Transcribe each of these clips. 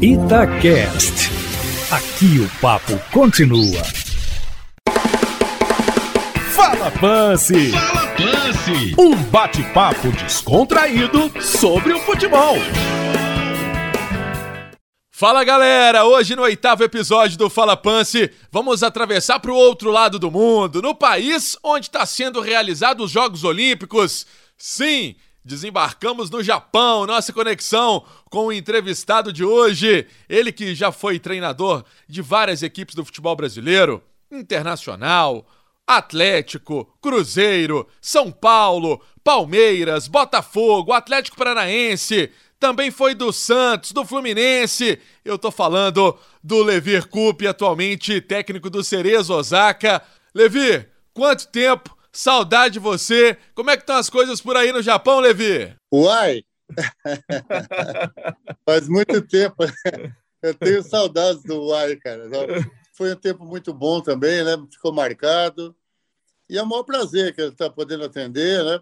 Itacast. Aqui o papo continua. Fala Pance! Fala Pance! Um bate-papo descontraído sobre o futebol. Fala galera, hoje no oitavo episódio do Fala Pance, vamos atravessar para o outro lado do mundo, no país onde está sendo realizados os Jogos Olímpicos. Sim, desembarcamos no Japão, nossa conexão com o entrevistado de hoje, ele que já foi treinador de várias equipes do futebol brasileiro, internacional, Atlético, Cruzeiro, São Paulo, Palmeiras, Botafogo, Atlético Paranaense, também foi do Santos, do Fluminense. Eu tô falando do Levi Coupe, atualmente técnico do Cerezo Osaka. Levi, quanto tempo? Saudade de você. Como é que estão as coisas por aí no Japão, Levi? Uai! Faz muito tempo. Eu tenho saudades do Uai, cara. Foi um tempo muito bom também, né? Ficou marcado. E é um maior prazer que ele está podendo atender, né?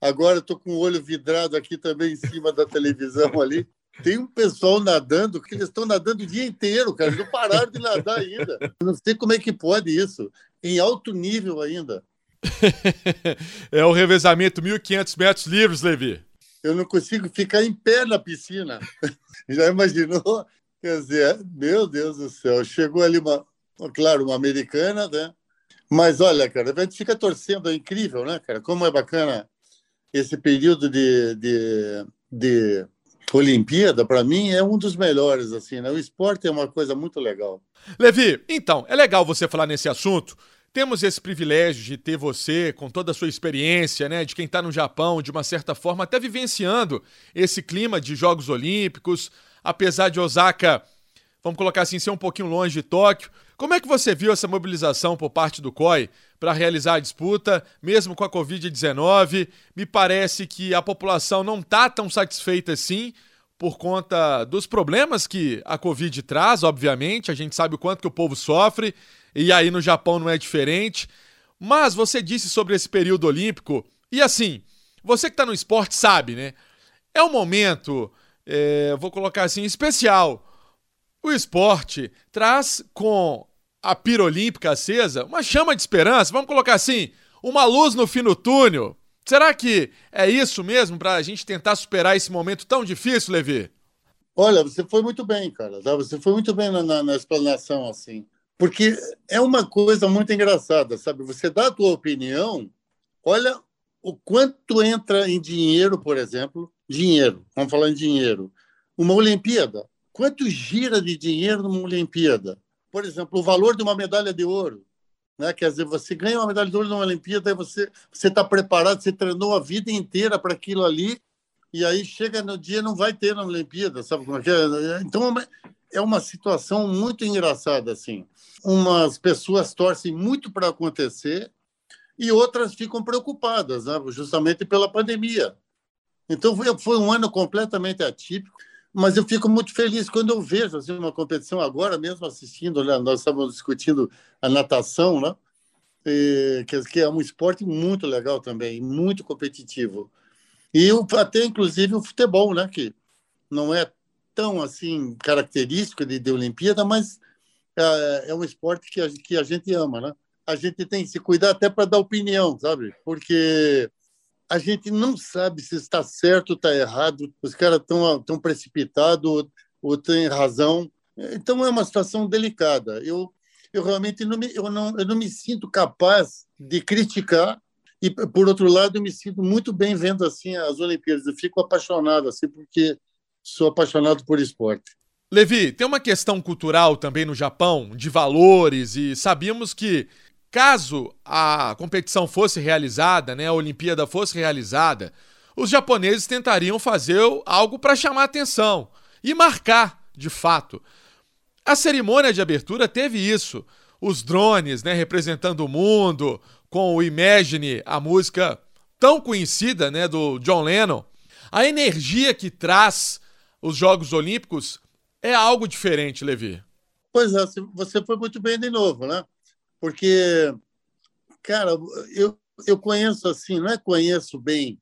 Agora estou com o olho vidrado aqui também em cima da televisão ali. Tem um pessoal nadando que eles estão nadando o dia inteiro, cara. Não pararam de nadar ainda. Eu não sei como é que pode isso. Em alto nível ainda. é o revezamento 1.500 metros livres, Levi. Eu não consigo ficar em pé na piscina. Já imaginou? Quer dizer, meu Deus do céu. Chegou ali uma, claro, uma americana, né? Mas olha, cara, a gente fica torcendo, é incrível, né, cara? Como é bacana esse período de, de, de Olimpíada, para mim, é um dos melhores, assim, né? O esporte é uma coisa muito legal. Levi, então, é legal você falar nesse assunto. Temos esse privilégio de ter você, com toda a sua experiência, né, de quem está no Japão, de uma certa forma, até vivenciando esse clima de Jogos Olímpicos, apesar de Osaka, vamos colocar assim, ser um pouquinho longe de Tóquio. Como é que você viu essa mobilização por parte do COI para realizar a disputa, mesmo com a Covid-19? Me parece que a população não está tão satisfeita assim, por conta dos problemas que a Covid traz, obviamente. A gente sabe o quanto que o povo sofre, e aí no Japão não é diferente. Mas você disse sobre esse período olímpico, e assim, você que está no esporte sabe, né? É um momento, é, vou colocar assim, especial. O esporte traz com a pira olímpica acesa, uma chama de esperança, vamos colocar assim, uma luz no fim do túnel. Será que é isso mesmo para a gente tentar superar esse momento tão difícil, Levi? Olha, você foi muito bem, cara. Tá? Você foi muito bem na, na, na explanação, assim. Porque é uma coisa muito engraçada, sabe? Você dá a tua opinião, olha o quanto entra em dinheiro, por exemplo, dinheiro, vamos falar em dinheiro. Uma Olimpíada, quanto gira de dinheiro numa Olimpíada? por exemplo, o valor de uma medalha de ouro. Né? Quer dizer, você ganha uma medalha de ouro numa Olimpíada você está preparado, você treinou a vida inteira para aquilo ali, e aí chega no dia não vai ter na Olimpíada, sabe como é que é? Então é uma situação muito engraçada, assim. Umas pessoas torcem muito para acontecer e outras ficam preocupadas, né? justamente pela pandemia. Então foi, um ano completamente atípico mas eu fico muito feliz quando eu vejo assim, uma competição agora mesmo assistindo, né? nós estamos discutindo a natação, né? E, que é um esporte muito legal também, muito competitivo. E até inclusive o futebol, né? Que não é tão assim característico de, de Olimpíada, mas é, é um esporte que a, que a gente ama, né? A gente tem que se cuidar até para dar opinião, sabe? Porque a gente não sabe se está certo ou está errado, os caras estão tão precipitados ou, ou têm razão. Então é uma situação delicada. Eu, eu realmente não me, eu não, eu não me sinto capaz de criticar e, por outro lado, eu me sinto muito bem vendo assim as Olimpíadas. Eu fico apaixonado, assim, porque sou apaixonado por esporte. Levi, tem uma questão cultural também no Japão, de valores, e sabíamos que Caso a competição fosse realizada, né, a Olimpíada fosse realizada, os japoneses tentariam fazer algo para chamar atenção e marcar, de fato. A cerimônia de abertura teve isso. Os drones, né, representando o mundo, com o Imagine, a música tão conhecida, né, do John Lennon. A energia que traz os Jogos Olímpicos é algo diferente, Levi. Pois é, você foi muito bem de novo, né? porque, cara, eu, eu conheço assim, não é conheço bem,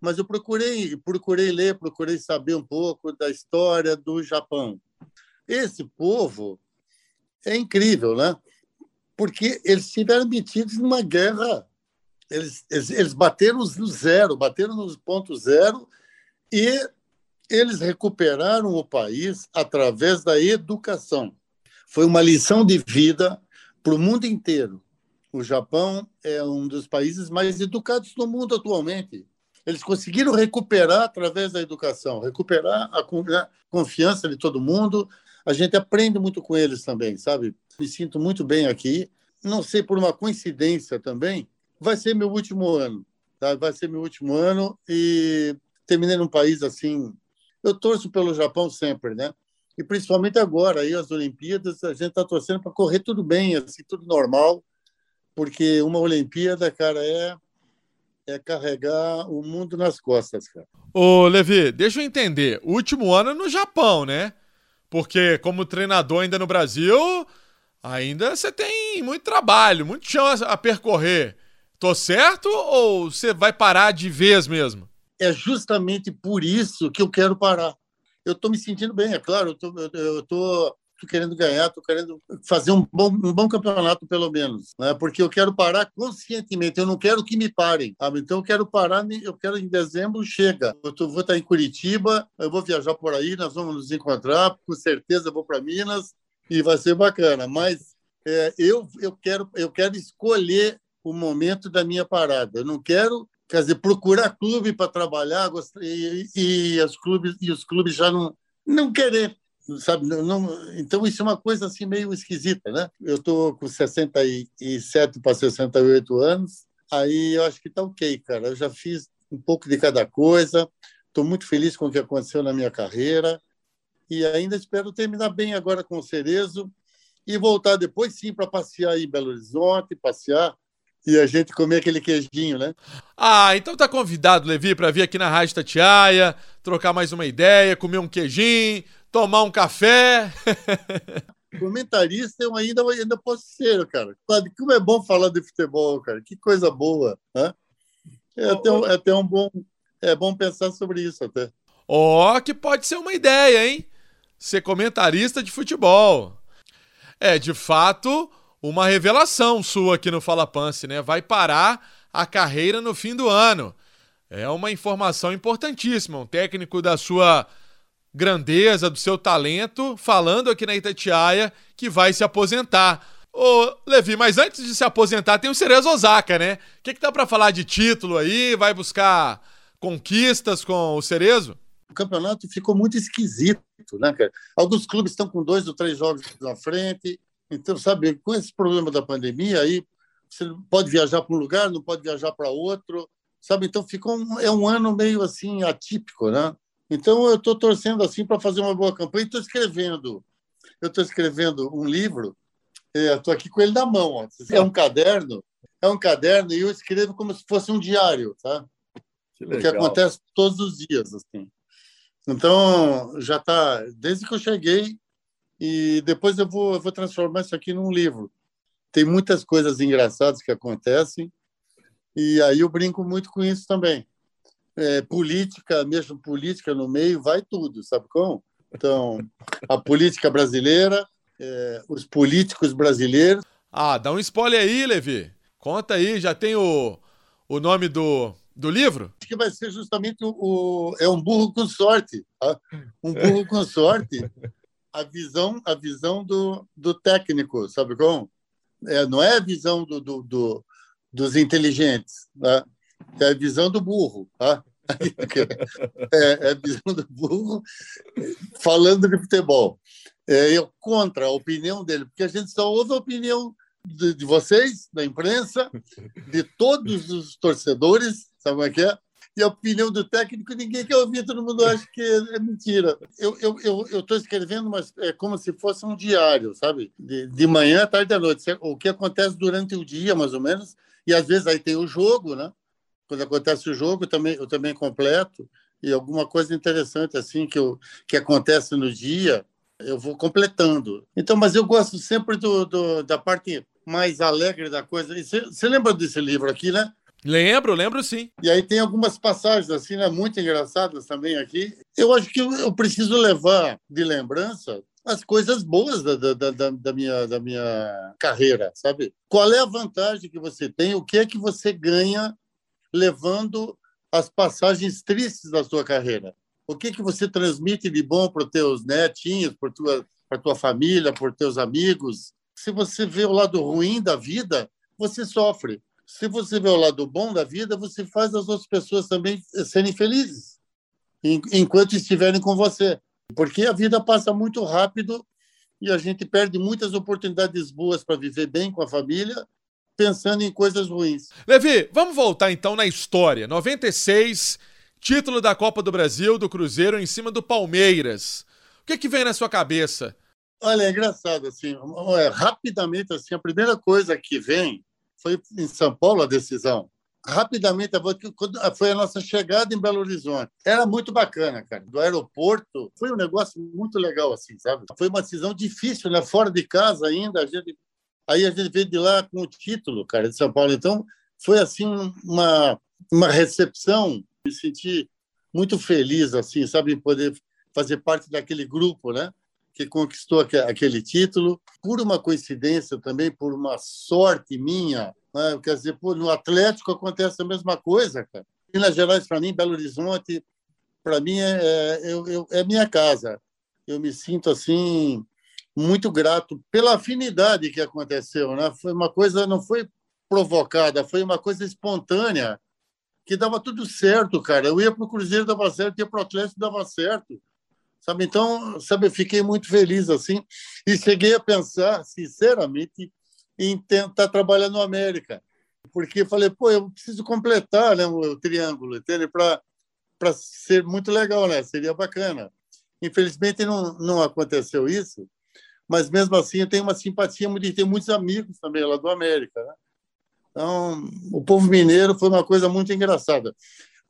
mas eu procurei, procurei ler, procurei saber um pouco da história do Japão. esse povo é incrível, né? Porque eles estiveram metidos numa guerra. Eles, eles, eles bateram no zero, bateram nos pontos zero e eles recuperaram o país através da educação. Foi uma lição de vida para o mundo inteiro. O Japão é um dos países mais educados do mundo atualmente. Eles conseguiram recuperar através da educação, recuperar a confiança de todo mundo. A gente aprende muito com eles também, sabe? Me sinto muito bem aqui. Não sei por uma coincidência também, vai ser meu último ano. Tá? Vai ser meu último ano e terminei num país assim. Eu torço pelo Japão sempre, né? E principalmente agora, aí as Olimpíadas, a gente está torcendo para correr tudo bem, assim, tudo normal, porque uma Olimpíada, cara, é é carregar o mundo nas costas, cara. Ô, Levi, deixa eu entender. Último ano é no Japão, né? Porque como treinador ainda no Brasil, ainda você tem muito trabalho, muito chão a percorrer. Tô certo ou você vai parar de vez mesmo? É justamente por isso que eu quero parar. Eu estou me sentindo bem, é claro. Eu tô querendo ganhar, tô querendo fazer um bom, um bom campeonato, pelo menos. Né? Porque eu quero parar conscientemente. Eu não quero que me parem. Sabe? Então, eu quero parar. Eu quero em dezembro, chega. Eu tô, vou estar em Curitiba, eu vou viajar por aí, nós vamos nos encontrar. Com certeza, vou para Minas e vai ser bacana. Mas é, eu, eu, quero, eu quero escolher o momento da minha parada. Eu não quero quer dizer, procurar clube para trabalhar e, e, os clubes, e os clubes já não, não querer, sabe? Não, não, então, isso é uma coisa assim meio esquisita, né? Eu estou com 67 para 68 anos, aí eu acho que está ok, cara. Eu já fiz um pouco de cada coisa, estou muito feliz com o que aconteceu na minha carreira e ainda espero terminar bem agora com o Cerezo e voltar depois sim para passear em Belo Horizonte, passear e a gente comer aquele queijinho, né? Ah, então tá convidado, Levi, para vir aqui na Rádio Tatiaia, trocar mais uma ideia, comer um queijinho, tomar um café. Comentarista eu ainda, ainda posso ser, cara. Como é bom falar de futebol, cara. Que coisa boa. Né? É, até, um, é até um bom. É bom pensar sobre isso até. Ó, oh, que pode ser uma ideia, hein? Ser comentarista de futebol. É, de fato, uma revelação sua aqui no Fala Pance, né? Vai parar a carreira no fim do ano. É uma informação importantíssima. Um técnico da sua grandeza, do seu talento, falando aqui na Itatiaia que vai se aposentar. Ô, Levi, mas antes de se aposentar, tem o Cerezo Osaka, né? O que, que dá para falar de título aí? Vai buscar conquistas com o Cerezo? O campeonato ficou muito esquisito, né, cara? Alguns clubes estão com dois ou três jogos na frente, então, sabe, com esse problema da pandemia, aí você pode viajar para um lugar, não pode viajar para outro, sabe? Então, ficou um, é um ano meio assim atípico, né? Então, eu estou torcendo assim para fazer uma boa campanha. Estou escrevendo, eu estou escrevendo um livro. Estou é, aqui com ele na mão. Ó. É um caderno, é um caderno e eu escrevo como se fosse um diário, tá? Que o que acontece todos os dias, assim. Então, já está desde que eu cheguei e depois eu vou, eu vou transformar isso aqui num livro. Tem muitas coisas engraçadas que acontecem, e aí eu brinco muito com isso também. É, política, mesmo política no meio, vai tudo, sabe como? Então, a política brasileira, é, os políticos brasileiros. Ah, dá um spoiler aí, Levi. Conta aí, já tem o, o nome do, do livro? Acho que vai ser justamente o, o é um burro com sorte. Tá? Um burro com sorte a visão, a visão do, do técnico, sabe como? É, não é a visão do, do, do dos inteligentes, tá? é a visão do burro. Tá? É, é, a visão do burro falando de futebol. É, eu contra a opinião dele, porque a gente só ouve a opinião de, de vocês, da imprensa, de todos os torcedores, sabe como é que é? E a opinião do técnico ninguém quer ouvir, todo mundo acha que é mentira. Eu estou eu, eu, escrevendo, mas é como se fosse um diário, sabe? De, de manhã, tarde à noite. O que acontece durante o dia, mais ou menos, e às vezes aí tem o jogo, né? Quando acontece o jogo, eu também, eu também completo, e alguma coisa interessante assim que, eu, que acontece no dia, eu vou completando. Então, mas eu gosto sempre do, do da parte mais alegre da coisa. Você lembra desse livro aqui, né? Lembro, lembro sim. E aí tem algumas passagens assim, né, muito engraçadas também aqui. Eu acho que eu preciso levar de lembrança as coisas boas da, da, da, da, minha, da minha carreira, sabe? Qual é a vantagem que você tem? O que é que você ganha levando as passagens tristes da sua carreira? O que é que você transmite de bom para os teus netinhos, para tua, para tua família, para teus amigos? Se você vê o lado ruim da vida, você sofre. Se você vê o lado bom da vida, você faz as outras pessoas também serem felizes enquanto estiverem com você. Porque a vida passa muito rápido e a gente perde muitas oportunidades boas para viver bem com a família, pensando em coisas ruins. Levi, vamos voltar então na história. 96, título da Copa do Brasil do Cruzeiro em cima do Palmeiras. O que que vem na sua cabeça? Olha, é engraçado assim, é, rapidamente assim, a primeira coisa que vem foi em São Paulo a decisão rapidamente, foi a nossa chegada em Belo Horizonte. Era muito bacana, cara. Do aeroporto, foi um negócio muito legal, assim, sabe? Foi uma decisão difícil, né? Fora de casa ainda, a gente... aí a gente veio de lá com o título, cara, de São Paulo. Então, foi, assim, uma, uma recepção, me senti muito feliz, assim, sabe? Poder fazer parte daquele grupo, né? Que conquistou aquele título, por uma coincidência também, por uma sorte minha, né? Quer dizer, no Atlético acontece a mesma coisa, cara. Minas Gerais, para mim, Belo Horizonte, para mim, é, é, é minha casa. Eu me sinto, assim, muito grato pela afinidade que aconteceu. Né? Foi uma coisa, não foi provocada, foi uma coisa espontânea, que dava tudo certo, cara. Eu ia para o Cruzeiro, dava certo, ia para o Atlético, dava certo. Sabe? Então, sabe, eu fiquei muito feliz assim e cheguei a pensar, sinceramente, em tentar trabalhar no América. Porque falei, pô, eu preciso completar né, o, triângulo, entende? Para ser muito legal, né? Seria bacana. Infelizmente não, não aconteceu isso, mas mesmo assim eu tenho uma simpatia muito, tenho muitos amigos também lá do América, né? Então, o povo mineiro foi uma coisa muito engraçada.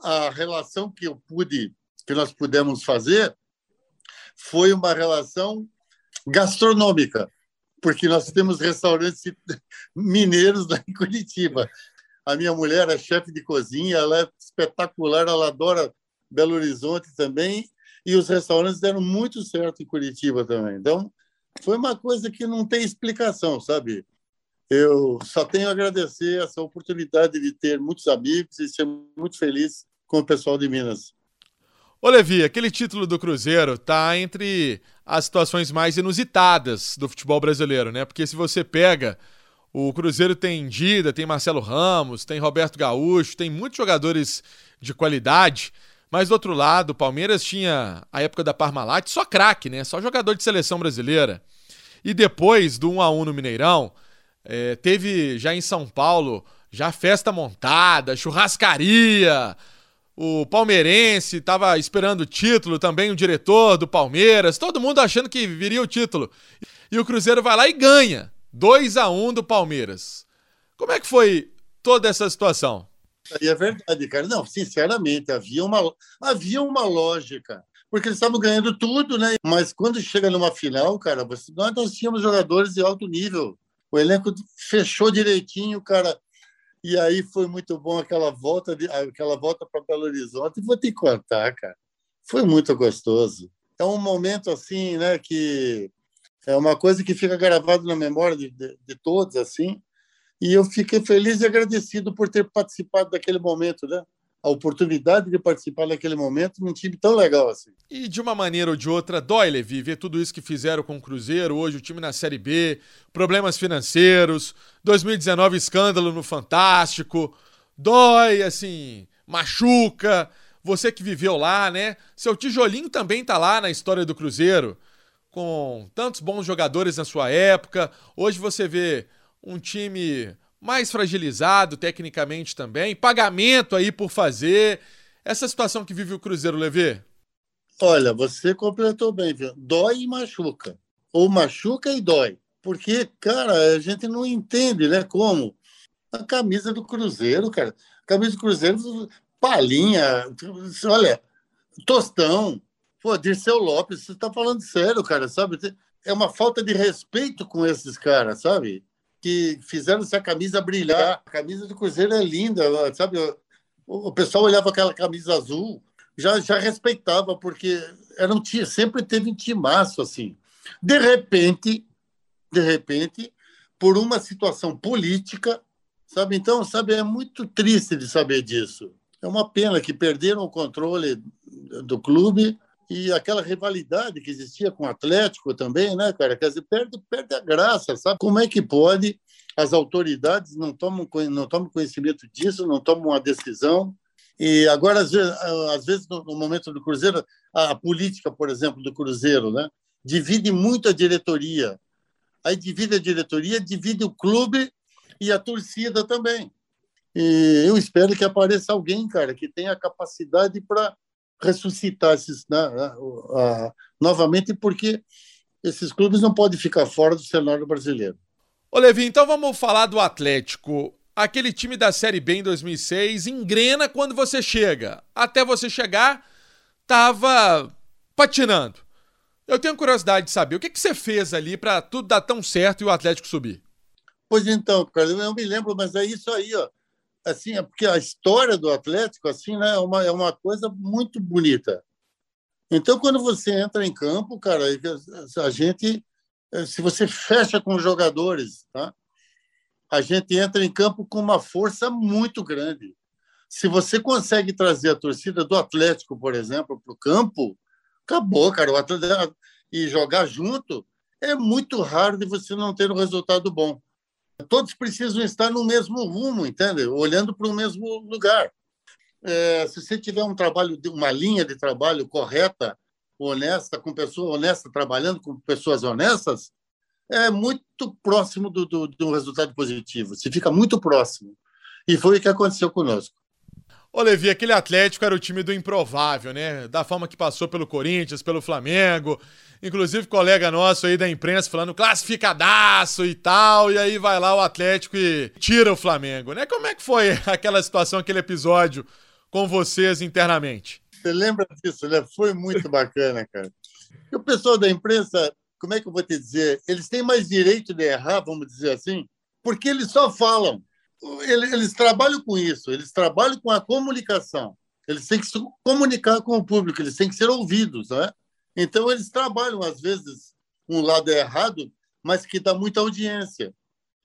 A relação que eu pude, que nós pudemos fazer, foi uma relação gastronômica porque nós temos restaurantes mineiros lá em Curitiba. A minha mulher é chefe de cozinha, ela é espetacular, ela adora Belo Horizonte também, e os restaurantes deram muito certo em Curitiba também. Então, foi uma coisa que não tem explicação, sabe? Eu só tenho a agradecer essa oportunidade de ter muitos amigos e ser muito feliz com o pessoal de Minas. Ô Levi, aquele título do Cruzeiro tá entre as situações mais inusitadas do futebol brasileiro, né? Porque se você pega o Cruzeiro tem Dida, tem Marcelo Ramos, tem Roberto Gaúcho, tem muitos jogadores de qualidade, mas do outro lado, o Palmeiras tinha a época da Parmalat só craque, né? Só jogador de seleção brasileira. E depois do 1 a 1 no Mineirão, é, teve já em São Paulo já festa montada, churrascaria, o palmeirense estava esperando o título, também o diretor do Palmeiras, todo mundo achando que viria o título. E o Cruzeiro vai lá e ganha. 2 a 1 do Palmeiras. Como é que foi toda essa situação? É verdade, cara. Não, sinceramente, havia uma, havia uma lógica. Porque eles estavam ganhando tudo, né? Mas quando chega numa final, cara, você, nós, nós tínhamos jogadores de alto nível. O elenco fechou direitinho, cara. E aí foi muito bom aquela volta de, aquela volta para Belo Horizonte. Vou te contar, cara. Foi muito gostoso. É um momento assim, né, que é uma coisa que fica gravado na memória de, de, de todos assim. E eu fiquei feliz e agradecido por ter participado daquele momento, né? A oportunidade de participar naquele momento num time tão legal assim. E de uma maneira ou de outra, dói, Levi, ver tudo isso que fizeram com o Cruzeiro, hoje o time na Série B, problemas financeiros, 2019 escândalo no Fantástico, dói, assim, machuca. Você que viveu lá, né? Seu tijolinho também tá lá na história do Cruzeiro, com tantos bons jogadores na sua época. Hoje você vê um time mais fragilizado tecnicamente também, pagamento aí por fazer. Essa situação que vive o Cruzeiro, Levê? Olha, você completou bem, viu? Dói e machuca. Ou machuca e dói. Porque, cara, a gente não entende, né? Como a camisa do Cruzeiro, cara. A camisa do Cruzeiro, palinha, olha, tostão. Pô, Dirceu Lopes, você está falando sério, cara, sabe? É uma falta de respeito com esses caras, sabe? Que fizeram essa camisa brilhar. A camisa do Cruzeiro é linda, sabe? O pessoal olhava aquela camisa azul, já, já respeitava, porque era um, sempre teve um timaço assim. De repente, de repente, por uma situação política, sabe? Então, sabe, é muito triste de saber disso. É uma pena que perderam o controle do clube e aquela rivalidade que existia com o Atlético também, né, cara? Quer dizer, perde, perde a graça, sabe? Como é que pode as autoridades não tomam, não tomam conhecimento disso, não tomam uma decisão? E agora, às vezes, às vezes no, momento do Cruzeiro, a, política, por exemplo, do Cruzeiro, né? Divide muito a diretoria. Aí divide a diretoria, divide o clube e a torcida também. E eu espero que apareça alguém, cara, que tenha capacidade para ressuscitar esses, né, novamente, porque esses clubes não podem ficar fora do cenário brasileiro. Ô Levi, então vamos falar do Atlético. Aquele time da Série B em 2006 engrena quando você chega. Até você chegar, tava patinando. Eu tenho curiosidade de saber o que, que você fez ali para tudo dar tão certo e o Atlético subir. Pois então, cara, eu me lembro, mas é isso aí, ó assim, é porque a história do Atlético assim, né, é uma é uma coisa muito bonita. Então, quando você entra em campo, cara, a gente eh, se você fecha com os jogadores, tá? A gente entra em campo com uma força muito grande. Se você consegue trazer a torcida do Atlético, por exemplo, para o campo, acabou, cara. O Atlético, e jogar junto é muito raro de você não ter um resultado bom todos precisam estar no mesmo rumo, entende? Olhando para o mesmo lugar. É, se você tiver um trabalho, uma linha de trabalho correta, honesta, com pessoas honestas, trabalhando com pessoas honestas, é muito próximo do, do, do resultado positivo. Você fica muito próximo. E foi o que aconteceu conosco. Ô, Levi, aquele Atlético era o time do improvável, né? Da forma que passou pelo Corinthians, pelo Flamengo. Inclusive, colega nosso aí da imprensa falando classificadaço e tal. E aí vai lá o Atlético e tira o Flamengo, né? Como é que foi aquela situação, aquele episódio com vocês internamente? Você lembra disso, né? Foi muito bacana, cara. E o pessoal da imprensa, como é que eu vou te dizer? Eles têm mais direito de errar, vamos dizer assim, porque eles só falam eles trabalham com isso, eles trabalham com a comunicação. Eles têm que se comunicar com o público, eles têm que ser ouvidos, né? Então eles trabalham às vezes um lado é errado, mas que dá muita audiência.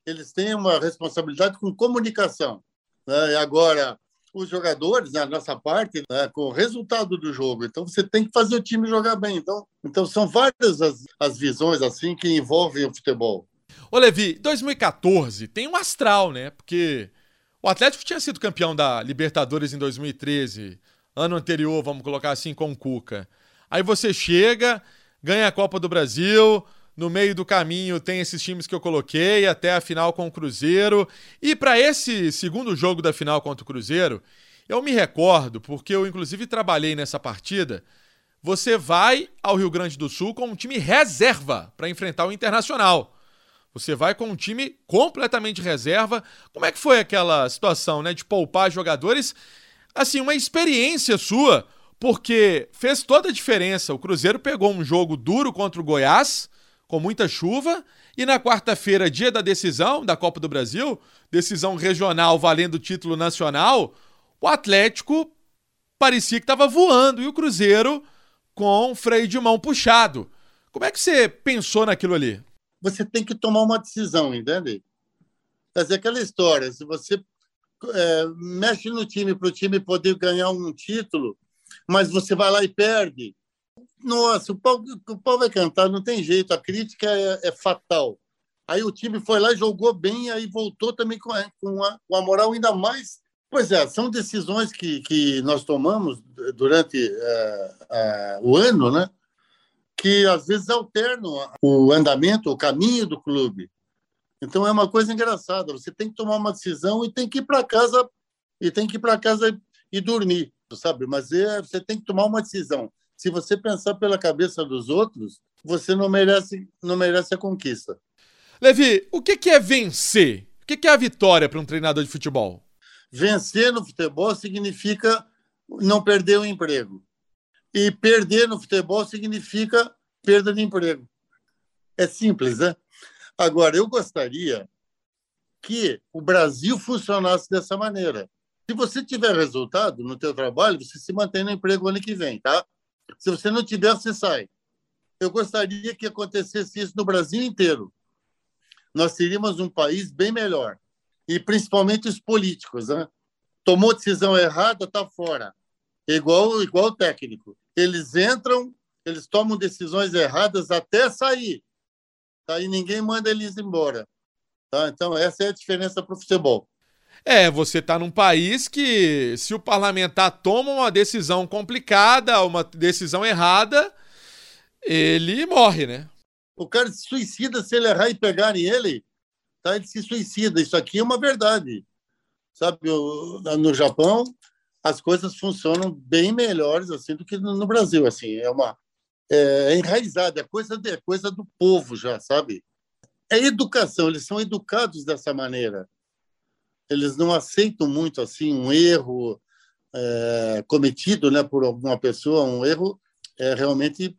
Eles têm uma responsabilidade com comunicação. Né? E agora os jogadores, na né, nossa parte, né, com o resultado do jogo. Então você tem que fazer o time jogar bem. Então, então são várias as, as visões assim que envolvem o futebol. Ô, Levi, 2014 tem um astral, né? Porque o Atlético tinha sido campeão da Libertadores em 2013, ano anterior, vamos colocar assim, com o Cuca. Aí você chega, ganha a Copa do Brasil, no meio do caminho tem esses times que eu coloquei, até a final com o Cruzeiro. E para esse segundo jogo da final contra o Cruzeiro, eu me recordo, porque eu inclusive trabalhei nessa partida. Você vai ao Rio Grande do Sul com um time reserva para enfrentar o Internacional. Você vai com um time completamente reserva. Como é que foi aquela situação, né, de poupar jogadores? Assim, uma experiência sua, porque fez toda a diferença. O Cruzeiro pegou um jogo duro contra o Goiás, com muita chuva, e na quarta-feira, dia da decisão da Copa do Brasil, decisão regional valendo o título nacional, o Atlético parecia que estava voando e o Cruzeiro com freio de mão puxado. Como é que você pensou naquilo ali? Você tem que tomar uma decisão, entende? Quer dizer, aquela história, se você é, mexe no time para o time poder ganhar um título, mas você vai lá e perde, nossa, o pau, o pau vai cantar, não tem jeito, a crítica é, é fatal. Aí o time foi lá e jogou bem, aí voltou também com a, com a, com a moral ainda mais. Pois é, são decisões que, que nós tomamos durante é, é, o ano, né? Que às vezes alternam o andamento, o caminho do clube. Então é uma coisa engraçada. Você tem que tomar uma decisão e tem que ir para casa e tem que ir para casa e dormir, sabe? Mas é, você tem que tomar uma decisão. Se você pensar pela cabeça dos outros, você não merece, não merece a conquista. Levi, o que é vencer? O que é a vitória para um treinador de futebol? Vencer no futebol significa não perder o emprego. E perder no futebol significa perda de emprego. É simples, né? Agora, eu gostaria que o Brasil funcionasse dessa maneira. Se você tiver resultado no teu trabalho, você se mantém no emprego ano que vem, tá? Se você não tiver, você sai. Eu gostaria que acontecesse isso no Brasil inteiro. Nós teríamos um país bem melhor. E principalmente os políticos, né? Tomou decisão errada, tá fora. Igual igual o técnico. Eles entram, eles tomam decisões erradas até sair. Tá? E ninguém manda eles embora. Tá? Então, essa é a diferença para o futebol. É, você está num país que, se o parlamentar toma uma decisão complicada, uma decisão errada, ele morre, né? O cara se suicida se ele errar e pegarem ele, tá? ele se suicida. Isso aqui é uma verdade. Sabe, no Japão, as coisas funcionam bem melhores assim do que no Brasil. Assim, é uma é, é enraizada, é coisa, é coisa do povo já, sabe? É educação, eles são educados dessa maneira eles não aceitam muito assim um erro é, cometido né, por alguma pessoa, um erro é realmente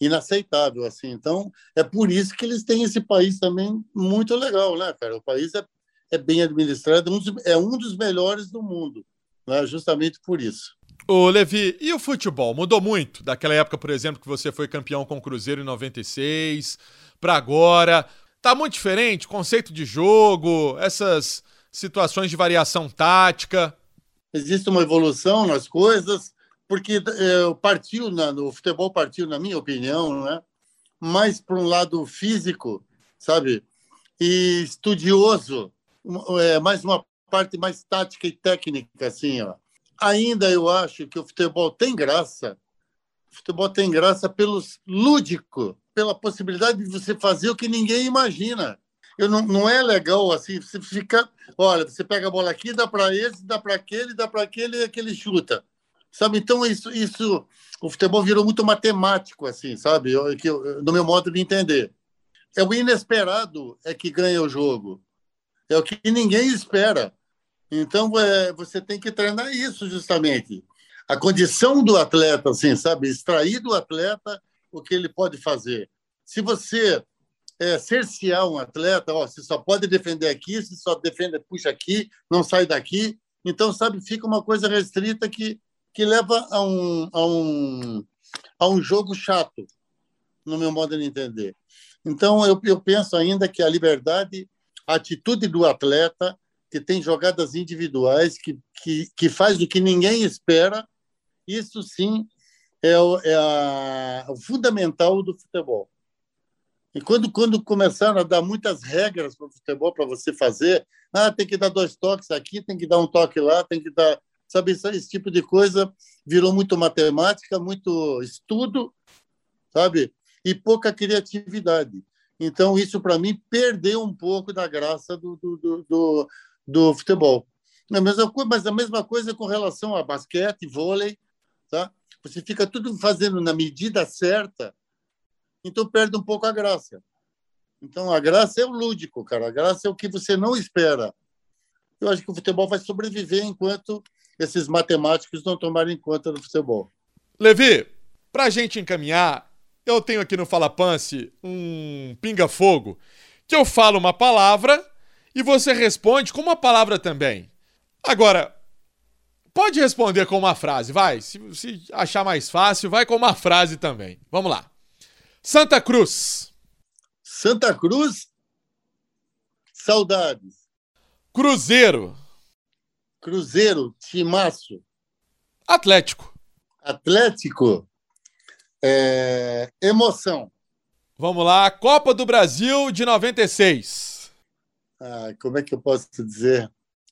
inaceitável assim. Então é por isso que eles têm esse país também muito legal, né, cara? O país é, é bem administrado, é um dos melhores do mundo, né? justamente por isso. Ô, Levi, e o futebol? Mudou muito daquela época, por exemplo, que você foi campeão com o Cruzeiro em 96 para agora? Tá muito diferente? Conceito de jogo, essas situações de variação tática? Existe uma evolução nas coisas, porque é, partiu, na, no futebol partiu, na minha opinião, né, mais para um lado físico, sabe? E estudioso, é, mais uma parte mais tática e técnica, assim, ó. Ainda eu acho que o futebol tem graça. O futebol tem graça pelo lúdico, pela possibilidade de você fazer o que ninguém imagina eu não, não é legal assim, você fica, olha, você pega a bola aqui, dá para esse, dá para aquele, dá para aquele e aquele chuta. Sabe? Então isso isso o futebol virou muito matemático assim, sabe? Eu, que eu, no meu modo de entender. É o inesperado é que ganha o jogo. É o que ninguém espera. Então é, você tem que treinar isso justamente. A condição do atleta, assim, sabe? Extrair do atleta o que ele pode fazer. Se você é, cercear um atleta, ó, você só pode defender aqui, você só defende, puxa aqui, não sai daqui. Então, sabe, fica uma coisa restrita que, que leva a um, a, um, a um jogo chato, no meu modo de entender. Então, eu, eu penso ainda que a liberdade, a atitude do atleta, que tem jogadas individuais, que, que, que faz o que ninguém espera, isso sim é o, é a, o fundamental do futebol. E quando, quando começaram a dar muitas regras para o futebol para você fazer, ah, tem que dar dois toques aqui, tem que dar um toque lá, tem que dar. Sabe, esse tipo de coisa virou muito matemática, muito estudo, sabe? E pouca criatividade. Então, isso, para mim, perdeu um pouco da graça do, do, do, do, do futebol. A mesma coisa, mas a mesma coisa com relação a basquete, vôlei, tá? Você fica tudo fazendo na medida certa, então perde um pouco a graça. Então a graça é o lúdico, cara. A graça é o que você não espera. Eu acho que o futebol vai sobreviver enquanto esses matemáticos não tomarem conta do futebol. Levi, para a gente encaminhar, eu tenho aqui no Fala Pance um pinga-fogo que eu falo uma palavra e você responde com uma palavra também. Agora, pode responder com uma frase, vai. Se, se achar mais fácil, vai com uma frase também. Vamos lá. Santa Cruz. Santa Cruz, saudades. Cruzeiro. Cruzeiro, timaço. Atlético. Atlético, é... emoção. Vamos lá, Copa do Brasil de 96. Ah, como é que eu posso dizer?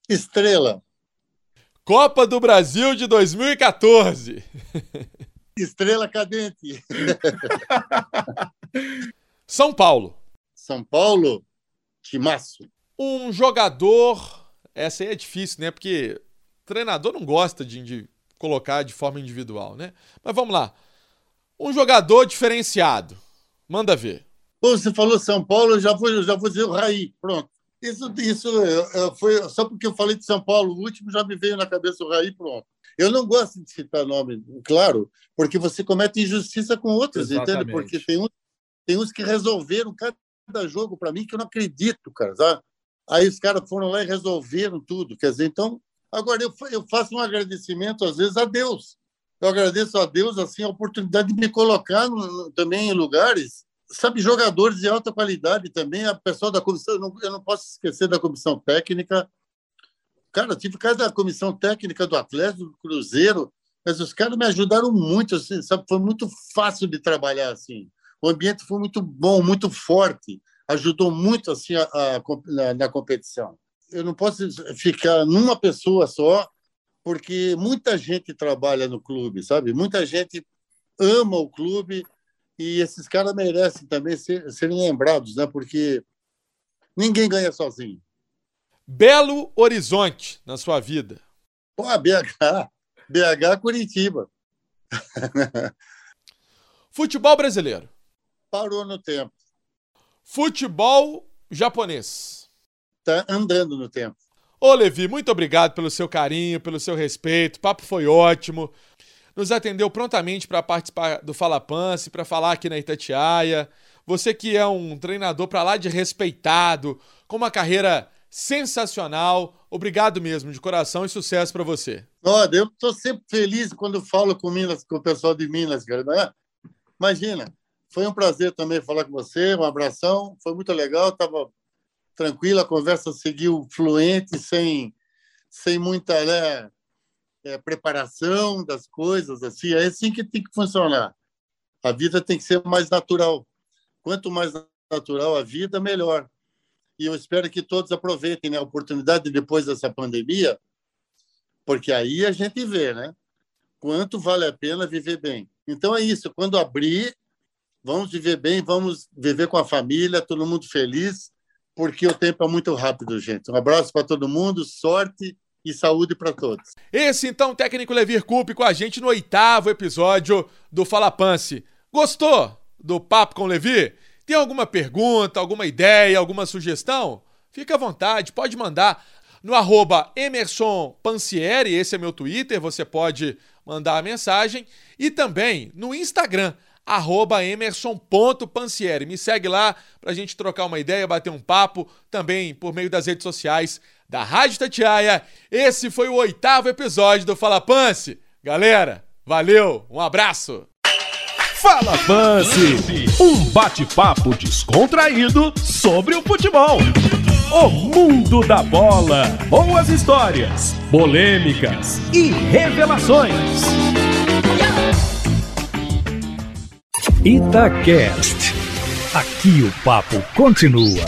Estrela. Copa do Brasil de 2014. Estrela cadente. São Paulo. São Paulo, timaço. Um jogador. Essa aí é difícil, né? Porque treinador não gosta de, de colocar de forma individual, né? Mas vamos lá. Um jogador diferenciado. Manda ver. Pô, você falou São Paulo, eu já vou, já vou dizer o Raí. Pronto. Isso, isso foi só porque eu falei de São Paulo, o último já me veio na cabeça o Raí, pronto. Eu não gosto de citar nome, claro, porque você comete injustiça com outros, Exatamente. entende? Porque tem, um, tem uns que resolveram cada jogo para mim que eu não acredito, cara. Sabe? Aí os caras foram lá e resolveram tudo. Quer dizer, então, agora eu, eu faço um agradecimento, às vezes, a Deus. Eu agradeço a Deus assim a oportunidade de me colocar no, também em lugares, sabe, jogadores de alta qualidade também, a pessoa da comissão, eu não, eu não posso esquecer da comissão técnica. Cara, tive casa da comissão técnica do Atlético, do Cruzeiro, mas os caras me ajudaram muito, assim, sabe? Foi muito fácil de trabalhar assim. O ambiente foi muito bom, muito forte, ajudou muito assim a, a, na, na competição. Eu não posso ficar numa pessoa só, porque muita gente trabalha no clube, sabe? Muita gente ama o clube e esses caras merecem também ser, serem lembrados, né? Porque ninguém ganha sozinho. Belo Horizonte na sua vida. Pô, BH, BH Curitiba. Futebol brasileiro. Parou no tempo. Futebol japonês. Tá andando no tempo. Ô, Levi, muito obrigado pelo seu carinho, pelo seu respeito. O papo foi ótimo. Nos atendeu prontamente para participar do Fala Pance, para falar aqui na Itatiaia. Você que é um treinador para lá de respeitado, com uma carreira sensacional. Obrigado mesmo, de coração e sucesso para você. Olha, eu estou sempre feliz quando falo com Minas, com o pessoal de Minas, cara. Né? Imagina, foi um prazer também falar com você, um abração, foi muito legal, estava tranquila, a conversa seguiu fluente, sem, sem muita né, é, preparação das coisas, assim, é assim que tem que funcionar. A vida tem que ser mais natural. Quanto mais natural a vida, melhor. E eu espero que todos aproveitem né, a oportunidade depois dessa pandemia, porque aí a gente vê, né? Quanto vale a pena viver bem. Então é isso, quando abrir, vamos viver bem, vamos viver com a família, todo mundo feliz, porque o tempo é muito rápido, gente. Um abraço para todo mundo, sorte e saúde para todos. Esse então, o técnico Levir Coupe com a gente no oitavo episódio do Fala Pance. Gostou do papo com o Levi? Tem alguma pergunta, alguma ideia, alguma sugestão? Fica à vontade, pode mandar no arroba Emerson esse é meu Twitter, você pode mandar a mensagem, e também no Instagram, arroba emerson.pansieri. Me segue lá pra gente trocar uma ideia, bater um papo, também por meio das redes sociais da Rádio Tatiaia. Esse foi o oitavo episódio do Fala Pance. Galera, valeu, um abraço! Fala Pance, um bate-papo descontraído sobre o futebol. O mundo da bola, boas histórias, polêmicas e revelações. Itacast. Aqui o papo continua.